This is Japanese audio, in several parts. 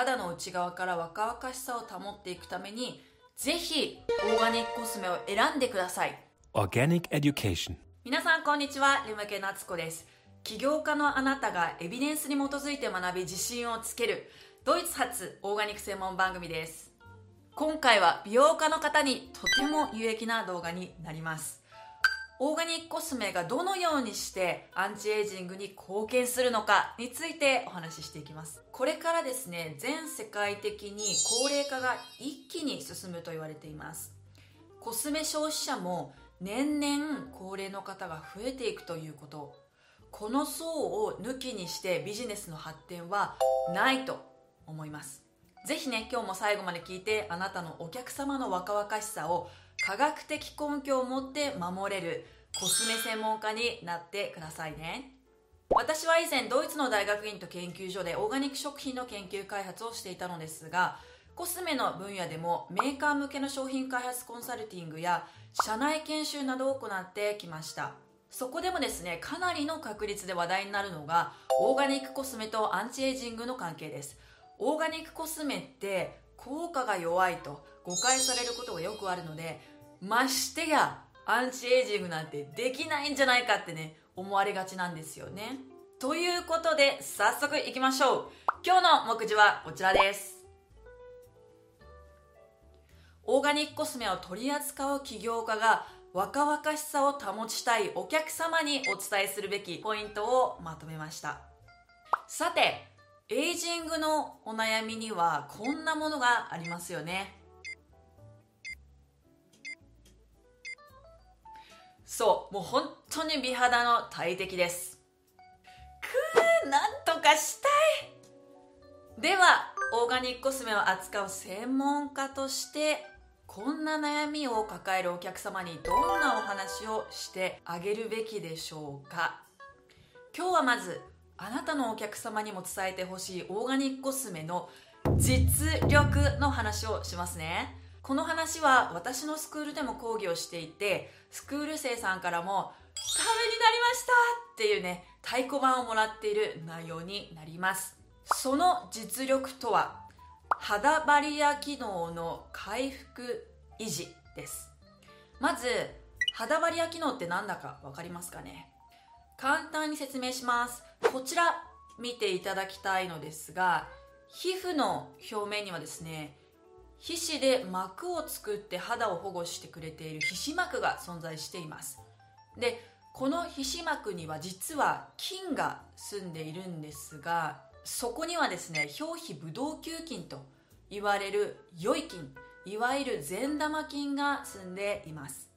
肌の内側から若々しさを保っていくためにぜひオーガニックコスメを選んでください。Organic Education. 皆さんこんにちは。リムケナツコです。起業家のあなたがエビデンスに基づいて学び自信をつけるドイツ発オーガニック専門番組です。今回は美容家の方にとても有益な動画になりますオーガニックコスメがどのようにしてアンチエイジングに貢献するのかについてお話ししていきます。これからですね全世界的に高齢化が一気に進むと言われています。コスメ消費者も年々高齢の方が増えていくということ。この層を抜きにしてビジネスの発展はないと思います。ぜひね今日も最後まで聞いてあなたのお客様の若々しさを科学的根拠を持って守れるコスメ専門家になってくださいね。私は以前ドイツの大学院と研究所でオーガニック食品の研究開発をしていたのですがコスメの分野でもメーカー向けの商品開発コンサルティングや社内研修などを行ってきました。そこでもですねかなりの確率で話題になるのがオーガニックコスメとアンチエイジングの関係です。オーガニックコスメって効果が弱いと誤解されることがよくあるのでましてやアンチエイジングなんてできないんじゃないかってね思われがちなんですよね。ということで早速いきましょう。今日の目次はこちらです。オーガニックコスメを取り扱う起業家が若々しさを保ちたいお客様にお伝えするべきポイントをまとめました。さてエイジングのお悩みにはこんなものがありますよね。そうもう本当に美肌の大敵です。くーなんとかしたい。ではオーガニックコスメを扱う専門家としてこんな悩みを抱えるお客様にどんなお話をしてあげるべきでしょうか。今日はまずあなたのお客様にも伝えてほしいオーガニックコスメの実力の話をしますね。この話は私のスクールでも講義をしていてスクール生さんからも「ためになりました!」っていうね太鼓判をもらっている内容になります。その実力とは肌バリア機能の回復維持です。まず肌バリア機能って何だか分かりますかね？簡単に説明します。こちら見ていただきたいのですが皮膚の表面にはですね皮脂で膜を作って肌を保護してくれている皮脂膜が存在しています。でこの皮脂膜には実は菌が住んでいるんですがそこにはですね表皮ブドウ球菌と言われる良い菌いわゆる善玉菌が住んでいます。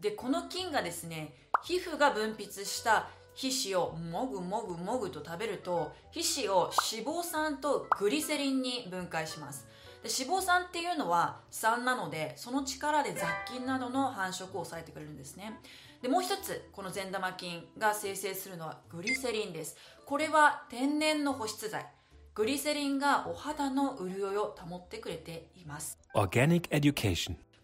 でこの菌がですね皮膚が分泌した皮脂をもぐもぐもぐと食べると皮脂を脂肪酸とグリセリンに分解します。で脂肪酸っていうのは酸なのでその力で雑菌などの繁殖を抑えてくれるんですね。でもう一つこの善玉菌が生成するのはグリセリンです。これは天然の保湿剤。グリセリンがお肌の潤いを保ってくれています.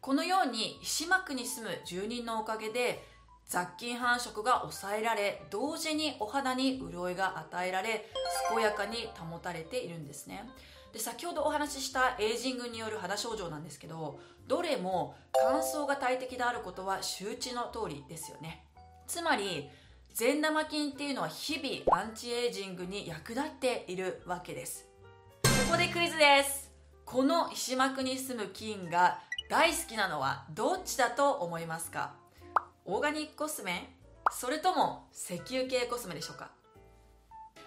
このように皮脂膜に住む住人のおかげで雑菌繁殖が抑えられ同時にお肌に潤いが与えられ健やかに保たれているんですねで先ほどお話ししたエイジングによる肌症状なんですけどどれも乾燥が大敵であることは周知の通りですよね。つまり善玉菌っていうのは日々アンチエイジングに役立っているわけです。ここでクイズです。この皮脂膜に住む菌が大好きなのはどっちだと思いますか？オーガニックコスメ？それとも石油系コスメでしょうか？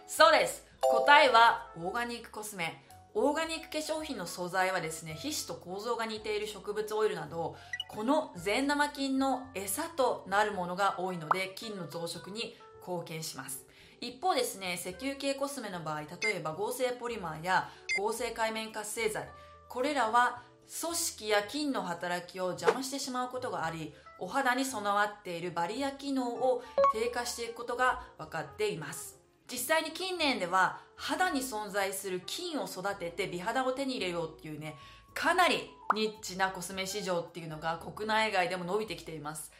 そうです。答えはオーガニックコスメ。オーガニック化粧品の素材はですね皮脂と構造が似ている植物オイルなどこの善玉菌の餌となるものが多いので菌の増殖に貢献します。一方ですね石油系コスメの場合例えば合成ポリマーや合成界面活性剤これらは組織や菌の働きを邪魔してしまうことがありお肌に備わっているバリア機能を低下していくことが分かっています。実際に近年では肌に存在する菌を育てて美肌を手に入れようっていうねかなりニッチなコスメ市場っていうのが国内外でも伸びてきています。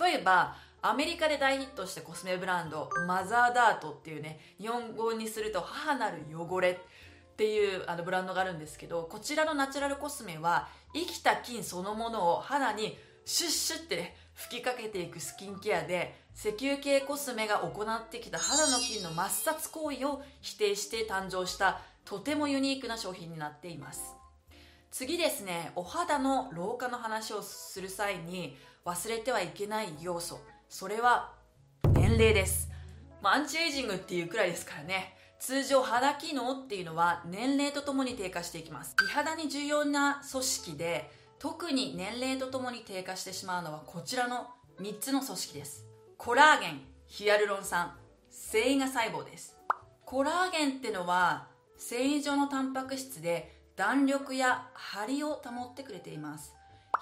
例えばアメリカで大ヒットしたコスメブランドマザーダートっていうね日本語にすると母なる汚れっていうあのブランドがあるんですけどこちらのナチュラルコスメは生きた菌そのものを肌にシュッシュってね吹きかけていくスキンケアで石油系コスメが行ってきた肌の菌の抹殺行為を否定して誕生したとてもユニークな商品になっています。次ですねお肌の老化の話をする際に忘れてはいけない要素。それは年齢です、まあ、アンチエイジングっていうくらいですからね。通常肌機能っていうのは年齢とともに低下していきます。美肌に重要な組織で特に年齢とともに低下してしまうのはこちらの3つの組織です。コラーゲンヒアルロン酸繊維が細胞です。コラーゲンってのは繊維状のタンパク質で弾力や張りを保ってくれています。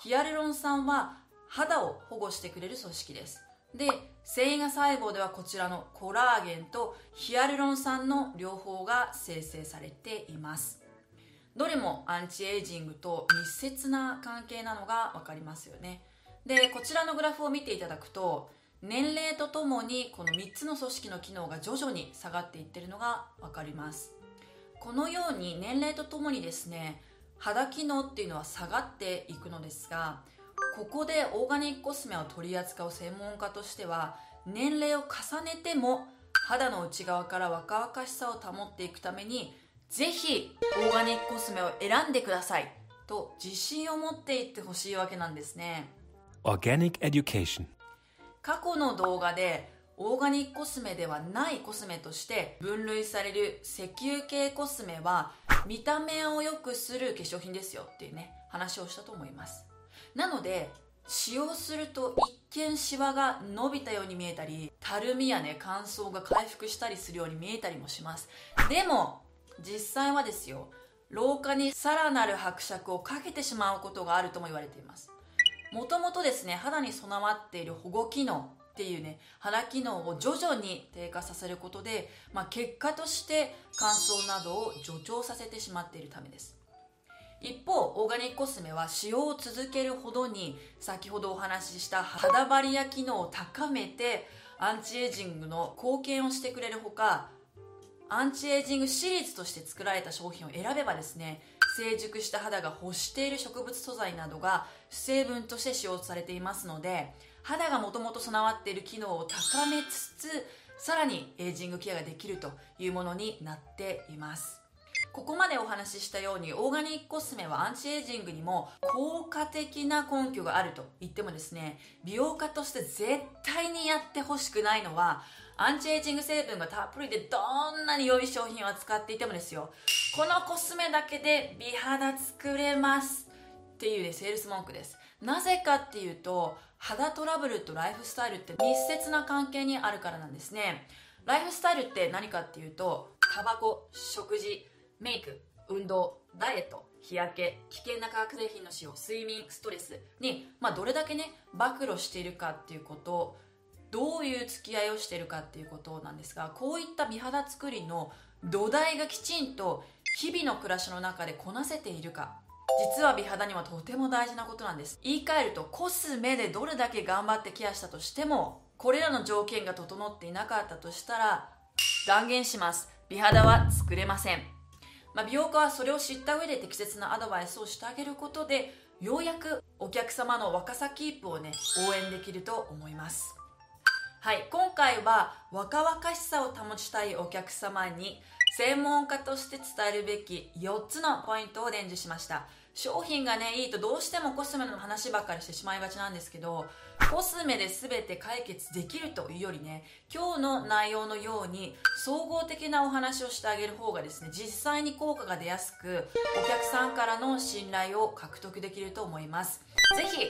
ヒアルロン酸は肌を保護してくれる組織です。で繊維が細胞ではこちらのコラーゲンとヒアルロン酸の両方が生成されています。どれもアンチエイジングと密接な関係なのが分かりますよね。でこちらのグラフを見ていただくと年齢とともにこの3つの組織の機能が徐々に下がっていってるのが分かります。このように年齢とともにですね肌機能っていうのは下がっていくのですがここでオーガニックコスメを取り扱う専門家としては年齢を重ねても肌の内側から若々しさを保っていくためにぜひオーガニックコスメを選んでください。と自信を持っていってほしいわけなんですね。Organic Education. 過去の動画でオーガニックコスメではないコスメとして分類される石油系コスメは見た目を良くする化粧品ですよっていうね話をしたと思います。なので使用すると一見シワが伸びたように見えたりたるみやね乾燥が回復したりするように見えたりもします。でも実際はですよ老化にさらなる伯爵をかけてしまうことがあるとも言われています。もともとですね肌に備わっている保護機能っていうね肌機能を徐々に低下させることで、まあ、結果として乾燥などを助長させてしまっているためです。一方オーガニックコスメは使用を続けるほどに先ほどお話しした肌バリア機能を高めてアンチエイジングの貢献をしてくれるほかアンチエイジングシリーズとして作られた商品を選べばですね成熟した肌が欲している植物素材などが成分として使用されていますので肌がもともと備わっている機能を高めつつさらにエイジングケアができるというものになっています。ここまでお話ししたようにオーガニックコスメはアンチエイジングにも効果的な根拠があると言ってもですね美容家として絶対にやってほしくないのはアンチエイジング成分がたっぷりでどんなに良い商品を扱っていてもですよ。このコスメだけで美肌作れますっていうねセールス文句です。なぜかっていうと肌トラブルとライフスタイルって密接な関係にあるからなんですね。ライフスタイルって何かっていうとタバコ食事。メイク運動ダイエット日焼け危険な化学製品の使用睡眠ストレスに、まあ、どれだけね暴露しているかっていうことどういう付き合いをしているかっていうことなんですがこういった美肌作りの土台がきちんと日々の暮らしの中でこなせているか。実は美肌にはとても大事なことなんです。言い換えるとコスメでどれだけ頑張ってケアしたとしてもこれらの条件が整っていなかったとしたら断言します。美肌は作れません、まあ、美容家はそれを知った上で適切なアドバイスをしてあげることでようやくお客様の若さキープをね応援できると思います。はい今回は若々しさを保ちたいお客様に専門家として伝えるべき4つのポイントを伝授しました。商品がねいいとどうしてもコスメの話ばっかりしてしまいがちなんですけどコスメで全て解決できるというよりね今日の内容のように総合的なお話をしてあげる方がですね実際に効果が出やすくお客さんからの信頼を獲得できると思います。ぜひ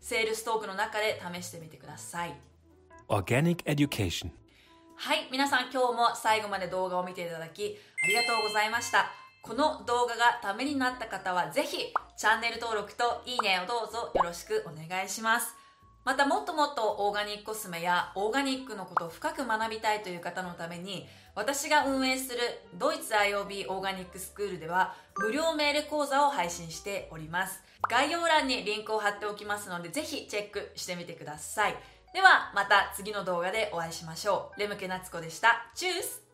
セールストークの中で試してみてください。Organic Education. はい皆さん今日も最後まで動画を見ていただきありがとうございました。この動画がためになった方はぜひチャンネル登録といいねをどうぞよろしくお願いしますまたもっともっとオーガニックコスメやオーガニックのことを深く学びたいという方のために私が運営するドイツ IOB オーガニックスクールでは無料メール講座を配信しております。概要欄にリンクを貼っておきますのでぜひチェックしてみてください。ではまた次の動画でお会いしましょう。レムケナツコでした。チュース。